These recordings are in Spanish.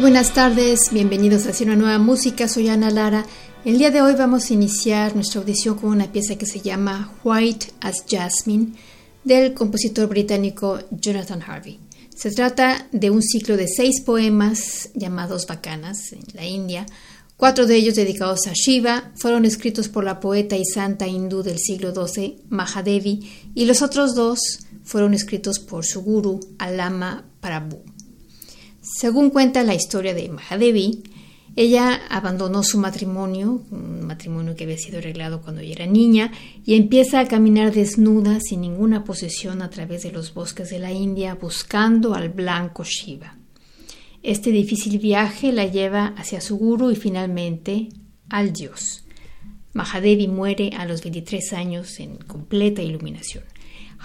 Muy buenas tardes, bienvenidos a una nueva música, soy Ana Lara. El día de hoy vamos a iniciar nuestra audición con una pieza que se llama White as Jasmine del compositor británico Jonathan Harvey. Se trata de un ciclo de seis poemas llamados Bacanas en la India. Cuatro de ellos dedicados a Shiva fueron escritos por la poeta y santa hindú del siglo XII, Mahadevi, y los otros dos fueron escritos por su guru, Alama Prabhu. Según cuenta la historia de Mahadevi, ella abandonó su matrimonio, un matrimonio que había sido arreglado cuando ella era niña, y empieza a caminar desnuda, sin ninguna posesión, a través de los bosques de la India, buscando al blanco Shiva. Este difícil viaje la lleva hacia su guru y finalmente al dios. Mahadevi muere a los 23 años en completa iluminación.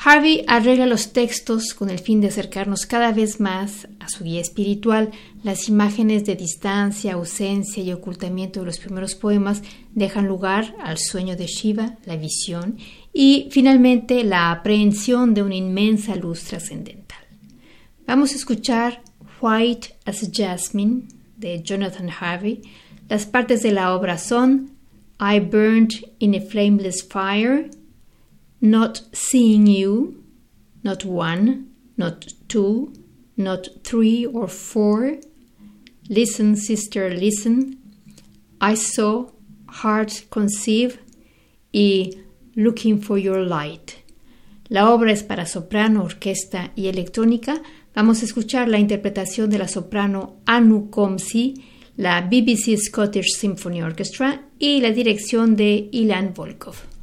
Harvey arregla los textos con el fin de acercarnos cada vez más a su guía espiritual. Las imágenes de distancia, ausencia y ocultamiento de los primeros poemas dejan lugar al sueño de Shiva, la visión, y finalmente la aprehensión de una inmensa luz trascendental. Vamos a escuchar White as Jasmine de Jonathan Harvey. Las partes de la obra son I burned in a flameless fire, not seeing you, not one, not two, not three or four. Listen, sister, listen. I saw, heart conceive y looking for your light. La obra es para soprano, orquesta y electrónica. Vamos a escuchar la interpretación de la soprano Anu Komsi, la BBC Scottish Symphony Orchestra y la dirección de Ilan Volkov.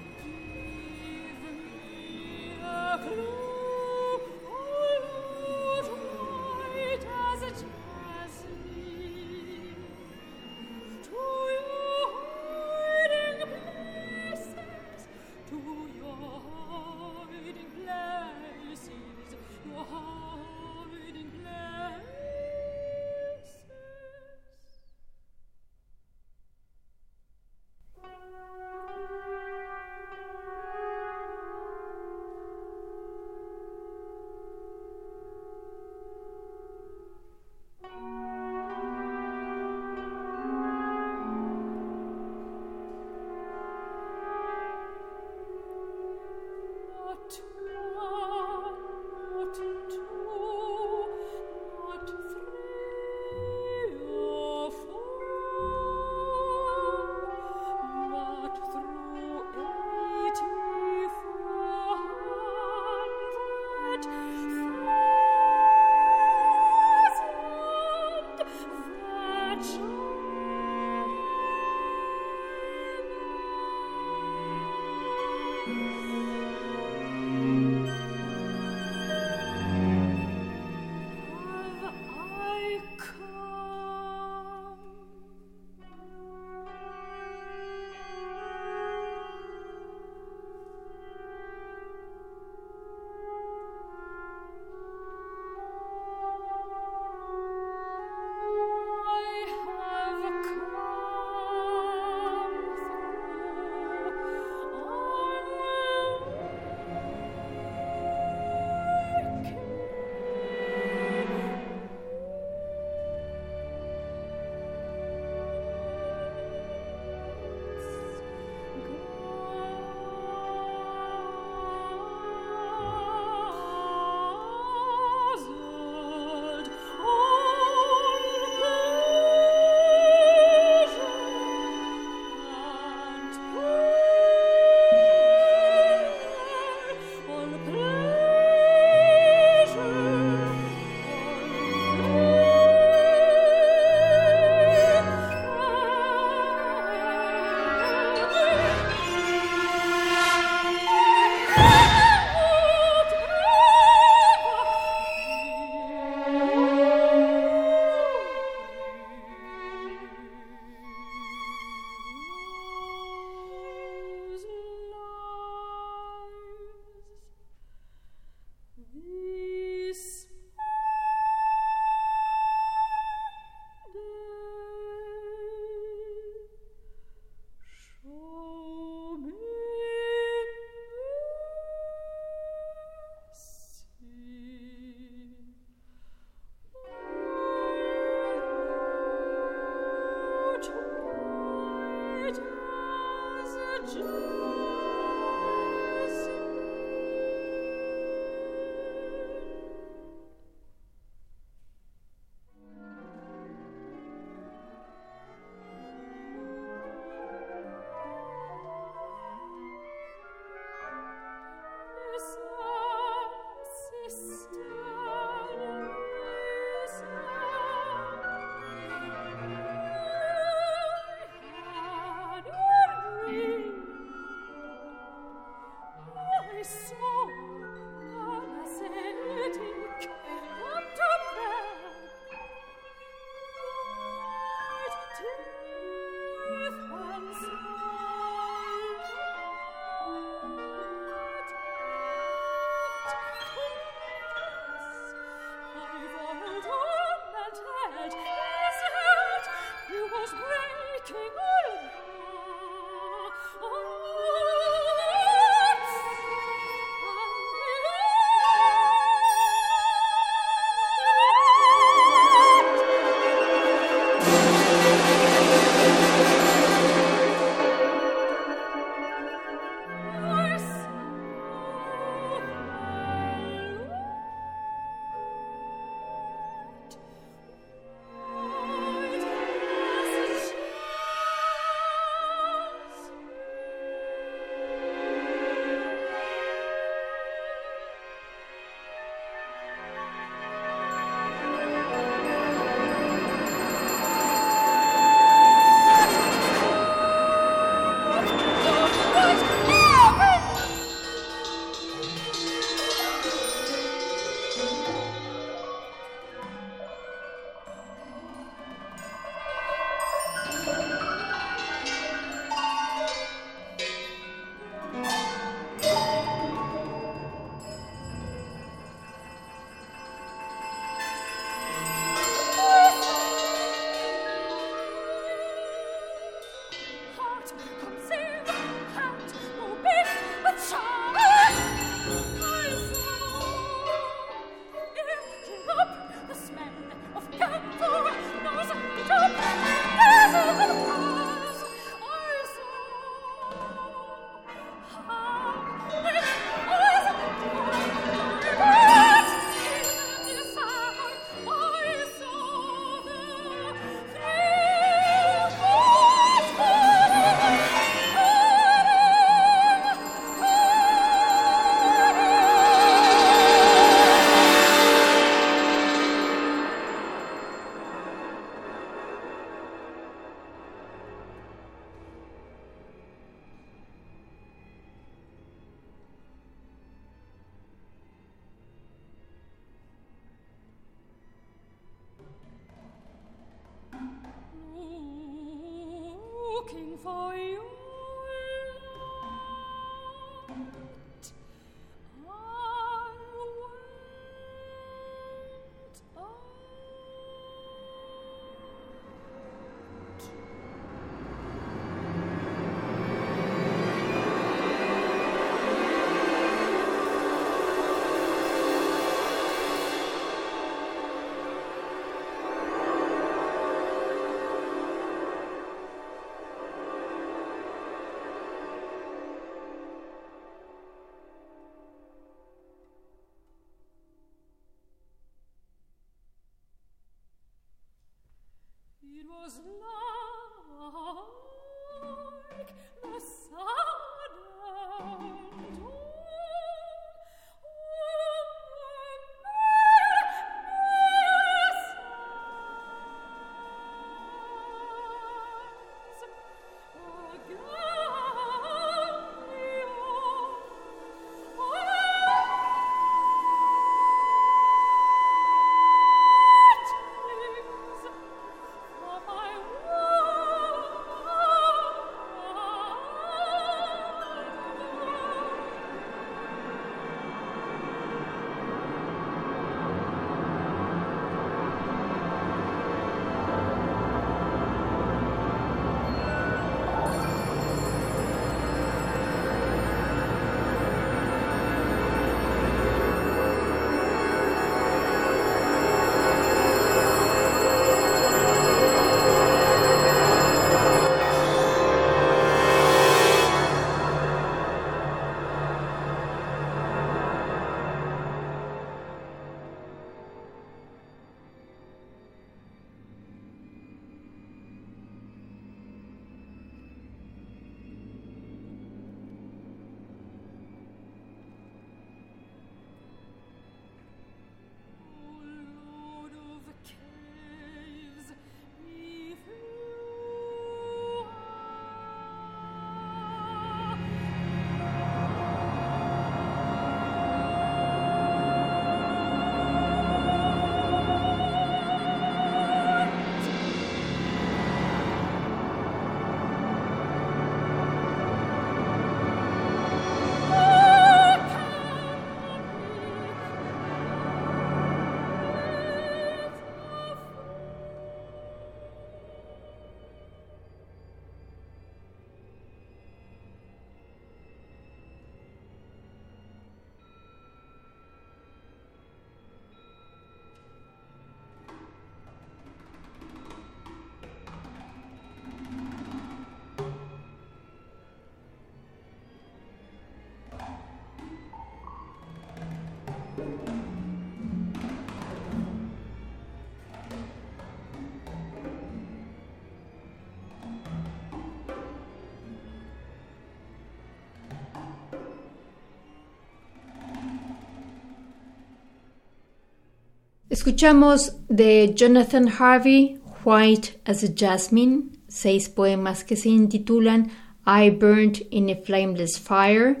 Escuchamos de Jonathan Harvey, White as a Jasmine, seis poemas que se intitulan I Burned in a Flameless Fire,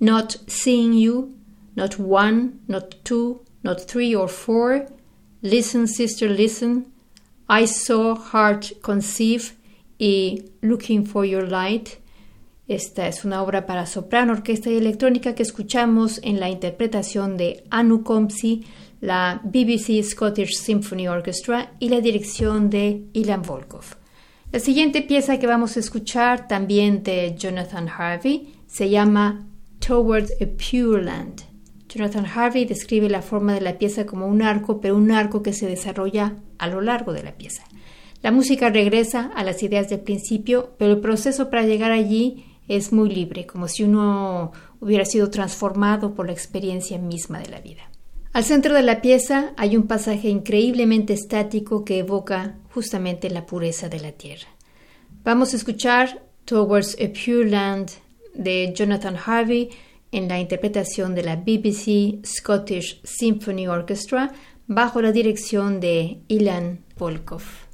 Not Seeing You, Not One, Not Two, Not Three or Four, Listen Sister Listen, I Saw Heart Conceive y Looking for Your Light. Esta es una obra para soprano, orquesta y electrónica que escuchamos en la interpretación de Anu Komsi, la BBC Scottish Symphony Orchestra y la dirección de Ilan Volkov. La siguiente pieza que vamos a escuchar, también de Jonathan Harvey, se llama Toward a Pure Land. Jonathan Harvey describe la forma de la pieza como un arco, pero un arco que se desarrolla a lo largo de la pieza. La música regresa a las ideas del principio, pero el proceso para llegar allí es muy libre, como si uno hubiera sido transformado por la experiencia misma de la vida. Al centro de la pieza hay un pasaje increíblemente estático que evoca justamente la pureza de la tierra. Vamos a escuchar Towards a Pure Land de Jonathan Harvey en la interpretación de la BBC Scottish Symphony Orchestra bajo la dirección de Ilan Polkov.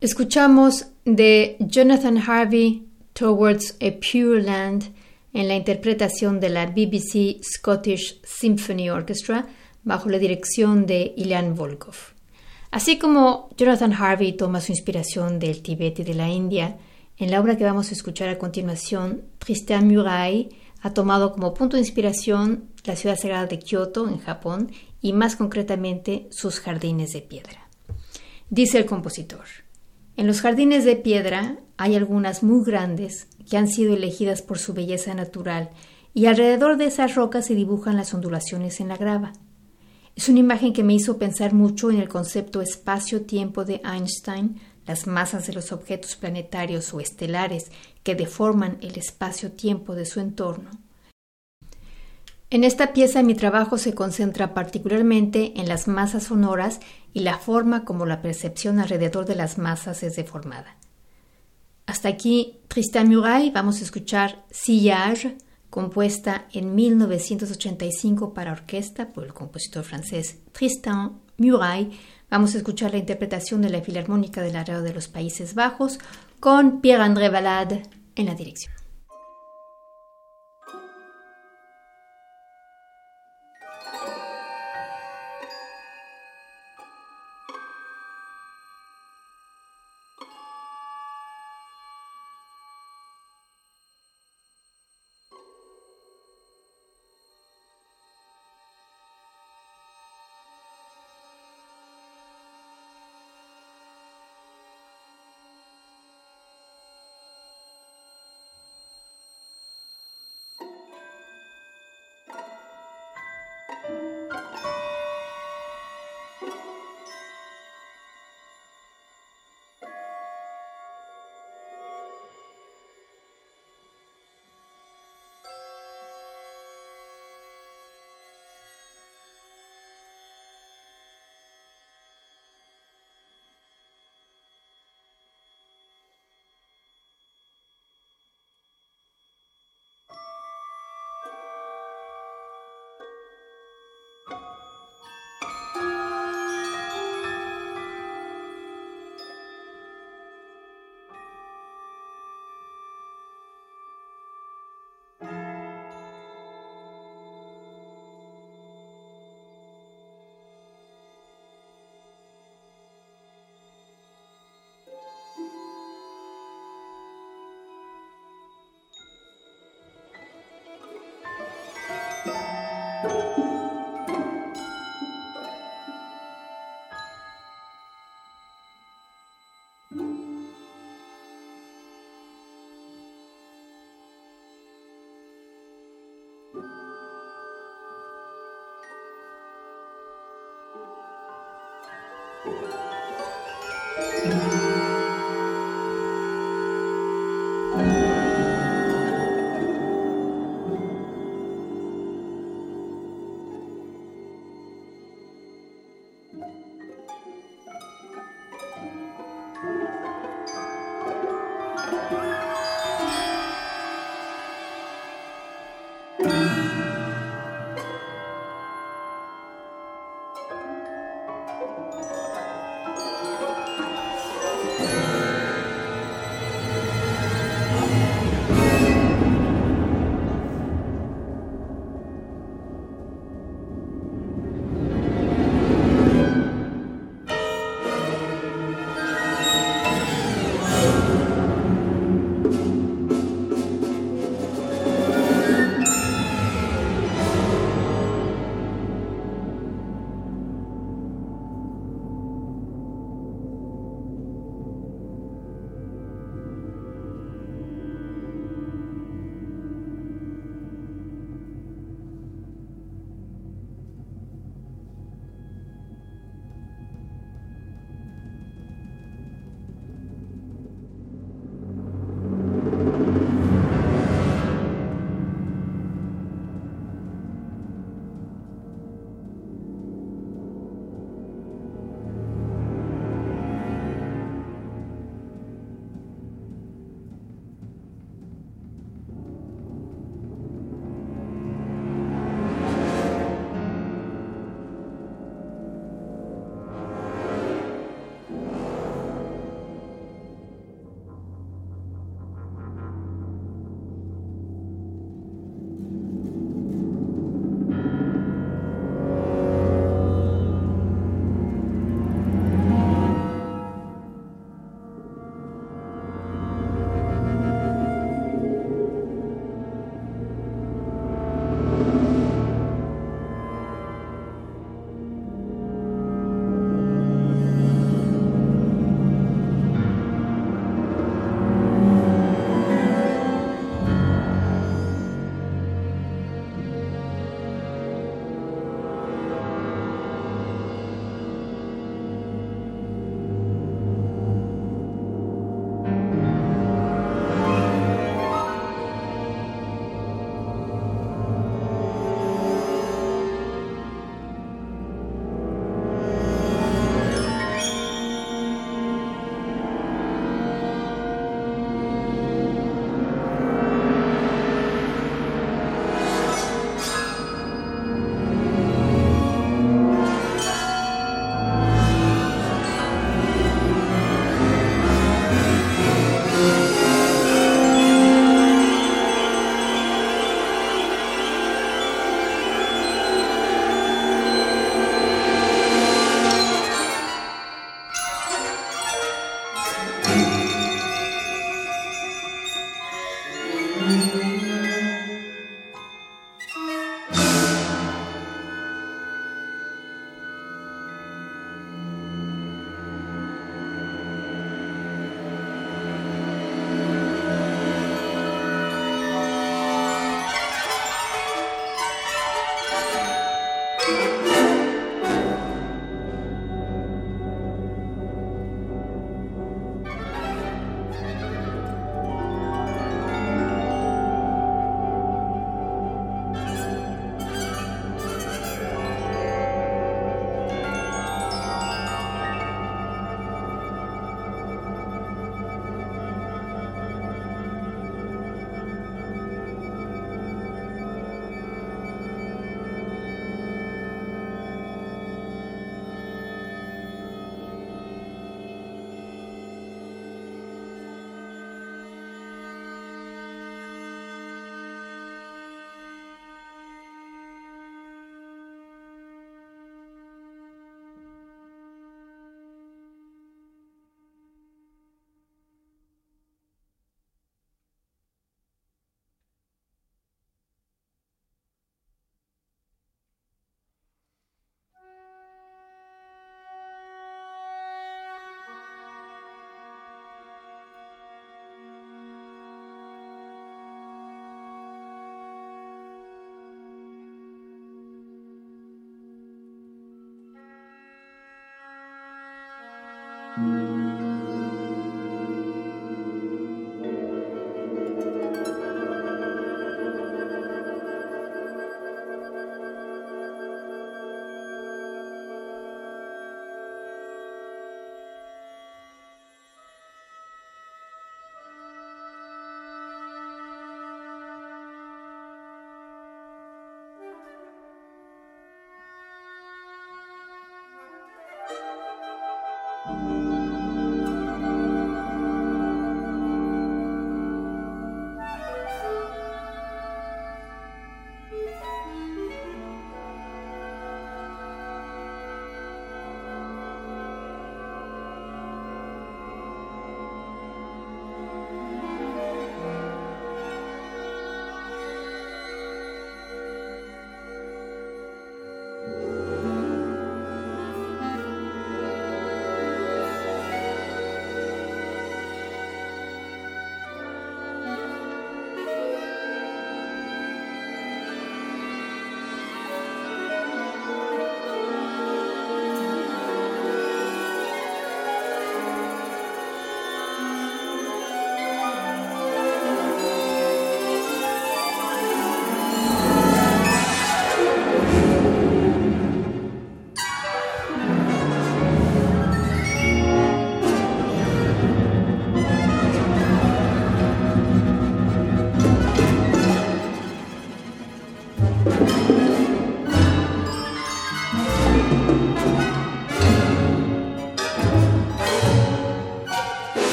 Escuchamos de Jonathan Harvey Towards a Pure Land en la interpretación de la BBC Scottish Symphony Orchestra bajo la dirección de Ilan Volkov. Así como Jonathan Harvey toma su inspiración del Tíbet y de la India, en la obra que vamos a escuchar a continuación, Tristan Muraille ha tomado como punto de inspiración la ciudad sagrada de Kyoto, en Japón, y más concretamente sus jardines de piedra. Dice el compositor. En los jardines de piedra hay algunas muy grandes que han sido elegidas por su belleza natural y alrededor de esas rocas se dibujan las ondulaciones en la grava. Es una imagen que me hizo pensar mucho en el concepto espacio-tiempo de Einstein, las masas de los objetos planetarios o estelares que deforman el espacio-tiempo de su entorno. En esta pieza mi trabajo se concentra particularmente en las masas sonoras y la forma como la percepción alrededor de las masas es deformada. Hasta aquí Tristan Muraille, vamos a escuchar Sillage, compuesta en 1985 para orquesta por el compositor francés Tristan Muraille. Vamos a escuchar la interpretación de la Filarmónica del Radio de los Países Bajos con Pierre-André Valade en la dirección.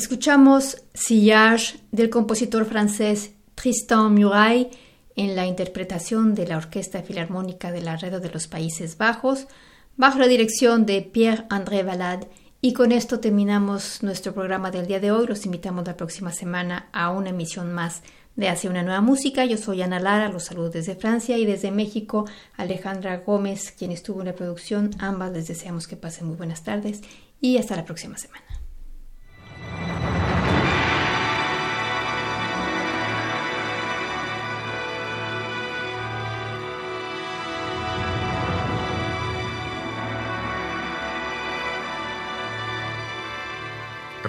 Escuchamos Sillage del compositor francés Tristan Muraille en la interpretación de la Orquesta Filarmónica de la de los Países Bajos, bajo la dirección de Pierre-André Valade. Y con esto terminamos nuestro programa del día de hoy. Los invitamos la próxima semana a una emisión más de Hacia una nueva música. Yo soy Ana Lara, los saludos desde Francia y desde México Alejandra Gómez, quien estuvo en la producción. Ambas les deseamos que pasen muy buenas tardes y hasta la próxima semana.